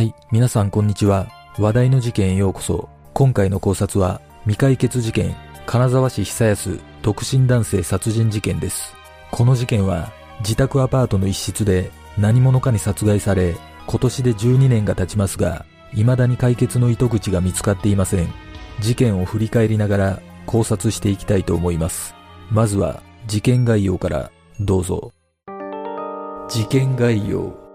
はい、皆さんこんにちは。話題の事件へようこそ。今回の考察は、未解決事件、金沢市久安特進男性殺人事件です。この事件は、自宅アパートの一室で何者かに殺害され、今年で12年が経ちますが、未だに解決の糸口が見つかっていません。事件を振り返りながら考察していきたいと思います。まずは、事件概要からどうぞ。事件概要。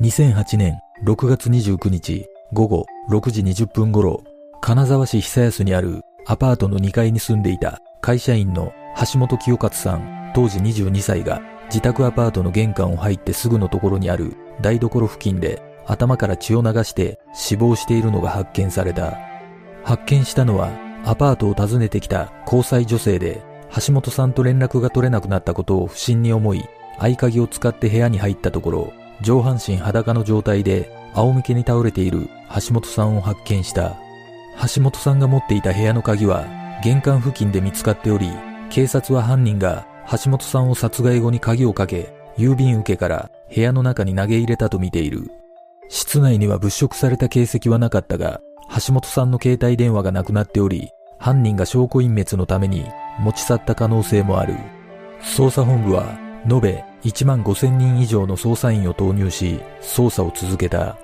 2008年6月29日午後6時20分頃、金沢市久安にあるアパートの2階に住んでいた会社員の橋本清勝さん、当時22歳が自宅アパートの玄関を入ってすぐのところにある台所付近で頭から血を流して死亡しているのが発見された。発見したのはアパートを訪ねてきた交際女性で橋本さんと連絡が取れなくなったことを不審に思い合鍵を使って部屋に入ったところ上半身裸の状態で仰向けに倒れている橋本さんを発見した。橋本さんが持っていた部屋の鍵は玄関付近で見つかっており、警察は犯人が橋本さんを殺害後に鍵をかけ、郵便受けから部屋の中に投げ入れたとみている。室内には物色された形跡はなかったが、橋本さんの携帯電話がなくなっており、犯人が証拠隠滅のために持ち去った可能性もある。捜査本部は延べ1万5000人以上の捜査員を投入し、捜査を続けた。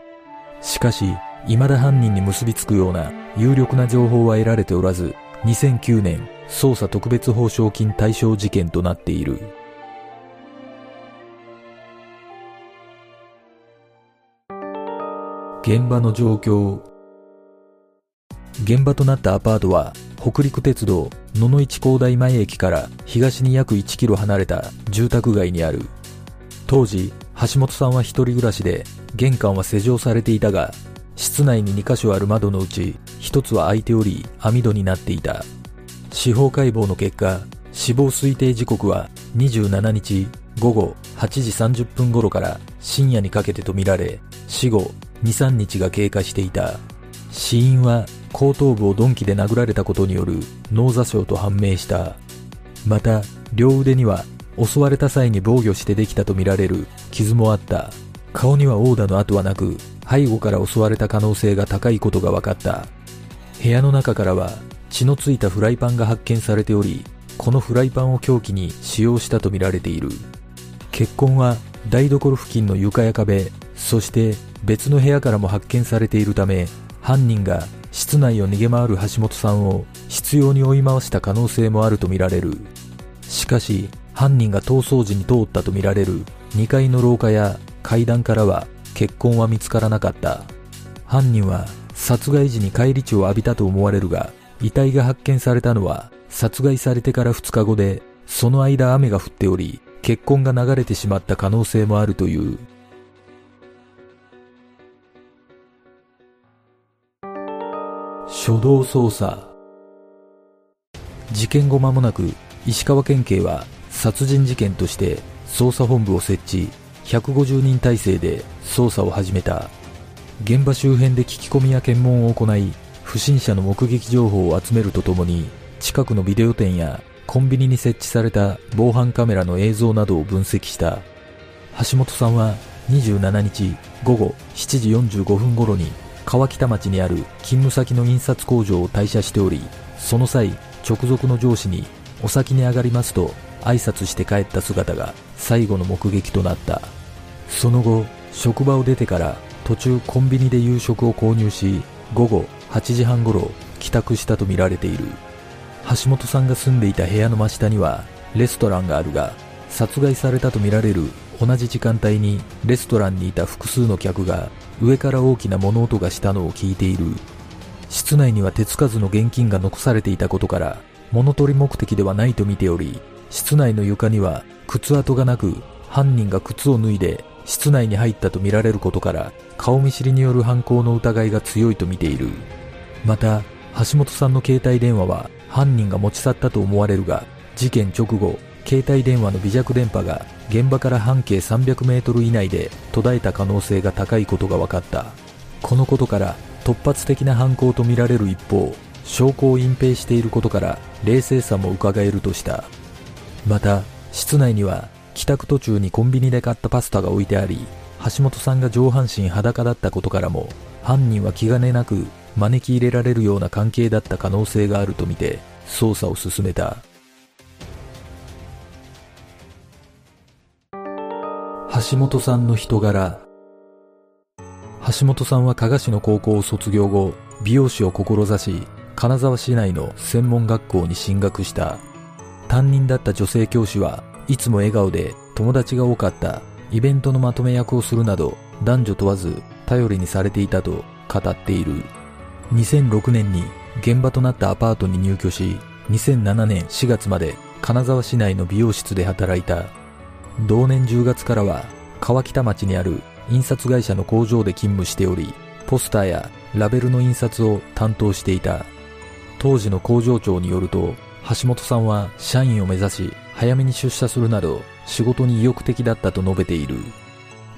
しかし、未だ犯人に結びつくような有力な情報は得られておらず、2009年捜査特別報奨金対象事件となっている。現場の状況現場となったアパートは北陸鉄道野々市高台前駅から東に約1キロ離れた住宅街にある当時橋本さんは一人暮らしで玄関は施錠されていたが室内に2カ所ある窓のうち1つは開いており網戸になっていた。司法解剖の結果死亡推定時刻は27日午後8時30分頃から深夜にかけてとみられ死後23日が経過していた。死因は後頭部を鈍器で殴られたことによる脳挫傷と判明した。また両腕には襲われた際に防御してできたとみられる傷もあった。顔には殴打の跡はなく背後から襲われた可能性が高いことが分かった。部屋の中からは血のついたフライパンが発見されておりこのフライパンを凶器に使用したとみられている。血痕は台所付近の床や壁そして別の部屋からも発見されているため犯人が室内を逃げ回る橋本さんを執拗に追い回した可能性もあるとみられる。しかし犯人が逃走時に通ったとみられる2階の廊下や階段からは血痕は見つからなかった。犯人は殺害時に返り血を浴びたと思われるが遺体が発見されたのは殺害されてから2日後でその間雨が降っており血痕が流れてしまった可能性もあるという。初動捜査。事件後間もなく石川県警は殺人事件として捜査本部を設置150人体制で捜査を始めた。現場周辺で聞き込みや検問を行い不審者の目撃情報を集めるとともに近くのビデオ店やコンビニに設置された防犯カメラの映像などを分析した。橋本さんは27日午後7時45分頃に川北町にある勤務先の印刷工場を退社しておりその際直属の上司にお先に上がりますと挨拶して帰った姿が最後の目撃となった。その後職場を出てから途中コンビニで夕食を購入し午後8時半頃帰宅したとみられている。橋本さんが住んでいた部屋の真下にはレストランがあるが殺害されたとみられる同じ時間帯にレストランにいた複数の客が上から大きな物音がしたのを聞いている。室内には手つかずの現金が残されていたことから物取り目的ではないと見ており室内の床には靴跡がなく犯人が靴を脱いで室内に入ったとみられることから顔見知りによる犯行の疑いが強いと見ている。また橋本さんの携帯電話は犯人が持ち去ったと思われるが事件直後携帯電話の微弱電波が現場から半径300メートル以内で途絶えた可能性が高いことが分かった。このことから突発的な犯行とみられる一方証拠を隠蔽していることから冷静さも伺えるとした。また室内には帰宅途中にコンビニで買ったパスタが置いてあり橋本さんが上半身裸だったことからも犯人は気兼ねなく招き入れられるような関係だった可能性があるとみて捜査を進めた。橋本さんの人柄。橋本さんは加賀市の高校を卒業後美容師を志し金沢市内の専門学校に進学した。担任だった女性教師はいつも笑顔で友達が多かったイベントのまとめ役をするなど男女問わず頼りにされていたと語っている。2006年に現場となったアパートに入居し2007年4月まで金沢市内の美容室で働いた。同年10月からは川北町にある印刷会社の工場で勤務しておりポスターやラベルの印刷を担当していた。当時の工場長によると橋本さんは社員を目指し早めに出社するなど仕事に意欲的だったと述べている。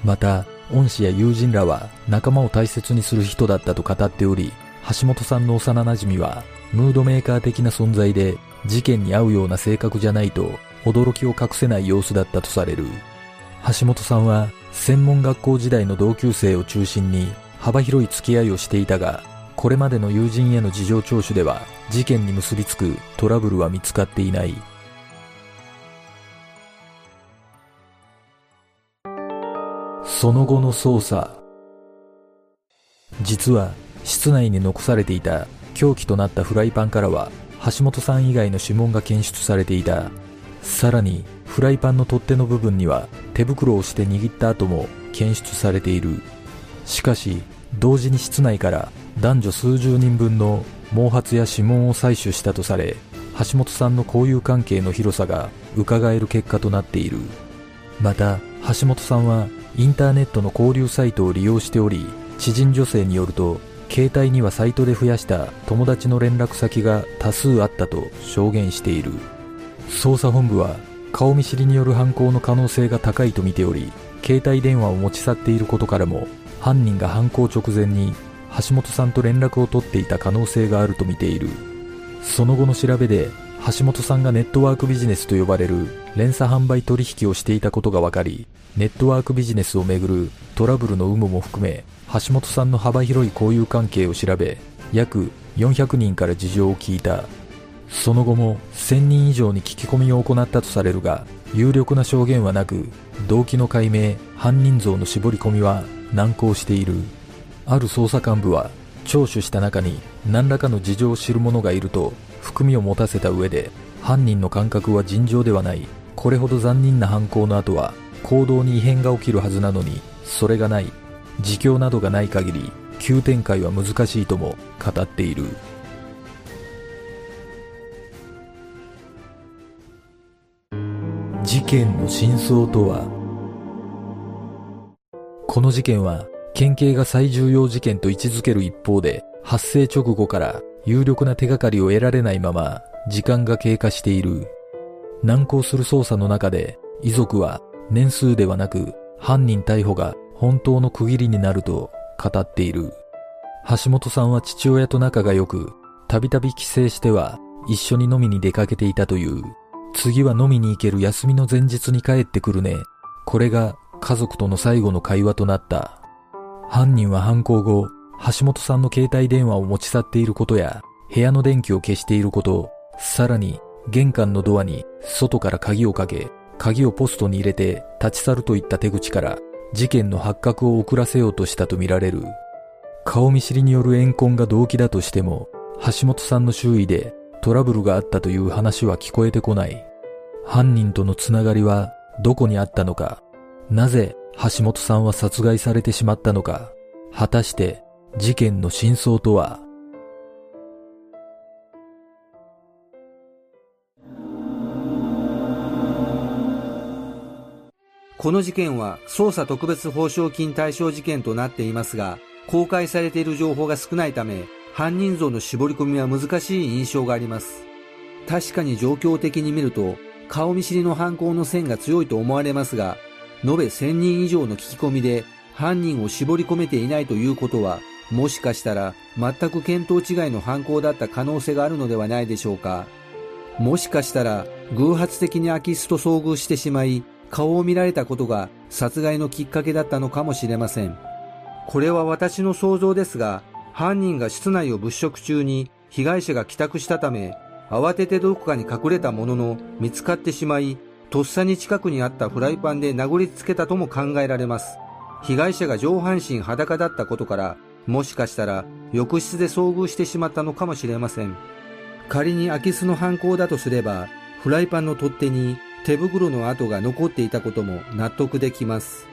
また恩師や友人らは仲間を大切にする人だったと語っており橋本さんの幼馴染はムードメーカー的な存在で事件に合うような性格じゃないと驚きを隠せない様子だったとされる。橋本さんは専門学校時代の同級生を中心に幅広い付き合いをしていたがこれまでの友人への事情聴取では事件に結びつくトラブルは見つかっていない。その後の捜査。実は室内に残されていた凶器となったフライパンからは橋本さん以外の指紋が検出されていた。さらにフライパンの取っ手の部分には手袋をして握った後も検出されている。しかし同時に室内から男女数十人分の毛髪や指紋を採取したとされ橋本さんの交友関係の広さが伺える結果となっている。また橋本さんはインターネットの交流サイトを利用しており知人女性によると携帯にはサイトで増やした友達の連絡先が多数あったと証言している。捜査本部は顔見知りによる犯行の可能性が高いとみており携帯電話を持ち去っていることからも犯人が犯行直前に橋本さんと連絡を取っていた可能性があるとみている。その後の調べで橋本さんがネットワークビジネスと呼ばれる連鎖販売取引をしていたことが分かりネットワークビジネスをめぐるトラブルの有無も含め橋本さんの幅広い交友関係を調べ約400人から事情を聞いた。その後も1000人以上に聞き込みを行ったとされるが有力な証言はなく動機の解明犯人像の絞り込みは難航している。ある捜査幹部は聴取した中に何らかの事情を知る者がいると含みを持たせた上で犯人の感覚は尋常ではない。これほど残忍な犯行の後は行動に異変が起きるはずなのにそれがない。自供などがない限り急展開は難しいとも語っている。事件の真相とは？この事件は県警が最重要事件と位置づける一方で発生直後から有力な手がかりを得られないまま時間が経過している。難航する捜査の中で遺族は年数ではなく犯人逮捕が本当の区切りになると語っている。橋本さんは父親と仲が良くたびたび帰省しては一緒に飲みに出かけていたという。次は飲みに行ける休みの前日に帰ってくるね。これが家族との最後の会話となった。犯人は犯行後橋本さんの携帯電話を持ち去っていることや部屋の電気を消していることさらに玄関のドアに外から鍵をかけ鍵をポストに入れて立ち去るといった手口から事件の発覚を遅らせようとしたとみられる。顔見知りによる怨恨が動機だとしても橋本さんの周囲でトラブルがあったという話は聞こえてこない。犯人とのつながりはどこにあったのか。なぜ橋本さんは殺害されてしまったのか果たして事件の真相とは？この事件は捜査特別報奨金対象事件となっていますが、公開されている情報が少ないため、犯人像の絞り込みは難しい印象があります。確かに状況的に見ると、顔見知りの犯行の線が強いと思われますが、延べ1000人以上の聞き込みで犯人を絞り込めていないということは、もしかしたら全く見当違いの犯行だった可能性があるのではないでしょうか。もしかしたら偶発的に空き巣と遭遇してしまい、顔を見られたことが殺害のきっかけだったのかもしれません。これは私の想像ですが、犯人が室内を物色中に被害者が帰宅したため、慌ててどこかに隠れたものの見つかってしまい、とっさに近くにあったフライパンで殴りつけたとも考えられます。被害者が上半身裸だったことから、もしかしたら浴室で遭遇してしまったのかもしれません。仮に空き巣の犯行だとすれば、フライパンの取っ手に手袋の跡が残っていたことも納得できます。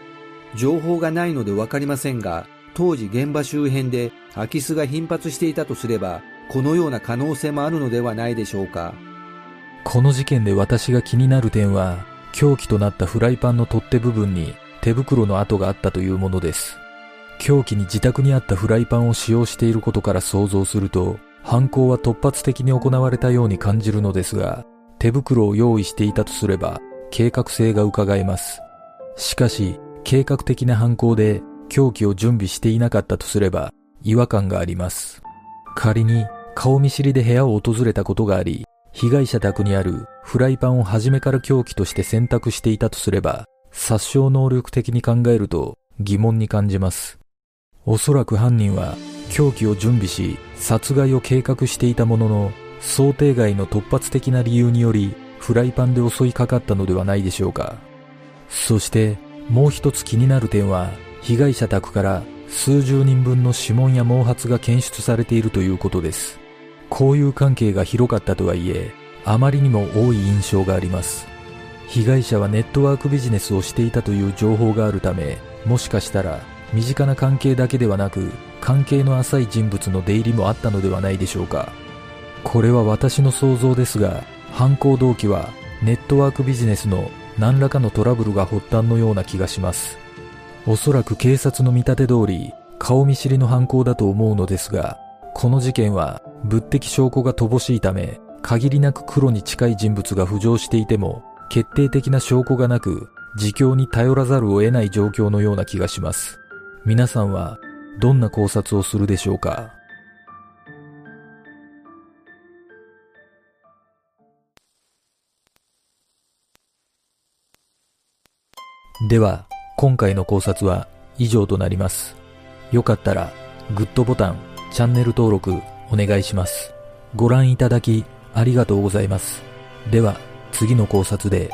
情報がないのでわかりませんが、当時現場周辺で空き巣が頻発していたとすれば、このような可能性もあるのではないでしょうか。この事件で私が気になる点は、凶器となったフライパンの取っ手部分に手袋の跡があったというものです。凶器に自宅にあったフライパンを使用していることから想像すると、犯行は突発的に行われたように感じるのですが、手袋を用意していたとすれば、計画性が伺えます。しかし、計画的な犯行で凶器を準備していなかったとすれば、違和感があります。仮に、顔見知りで部屋を訪れたことがあり、被害者宅にあるフライパンを初めから凶器として選択していたとすれば、殺傷能力的に考えると疑問に感じます。おそらく犯人は凶器を準備し殺害を計画していたものの想定外の突発的な理由によりフライパンで襲いかかったのではないでしょうか。そしてもう一つ気になる点は被害者宅から数十人分の指紋や毛髪が検出されているということです。交友関係が広かったとはいえ、あまりにも多い印象があります。被害者はネットワークビジネスをしていたという情報があるため、もしかしたら身近な関係だけではなく、関係の浅い人物の出入りもあったのではないでしょうか。これは私の想像ですが、犯行動機はネットワークビジネスの何らかのトラブルが発端のような気がします。おそらく警察の見立て通り、顔見知りの犯行だと思うのですが、この事件は物的証拠が乏しいため、限りなく黒に近い人物が浮上していても、決定的な証拠がなく、自供に頼らざるを得ない状況のような気がします。皆さんはどんな考察をするでしょうか？では、今回の考察は以上となります。よかったら、グッドボタン、チャンネル登録お願いします。ご覧いただきありがとうございます。では、次の考察で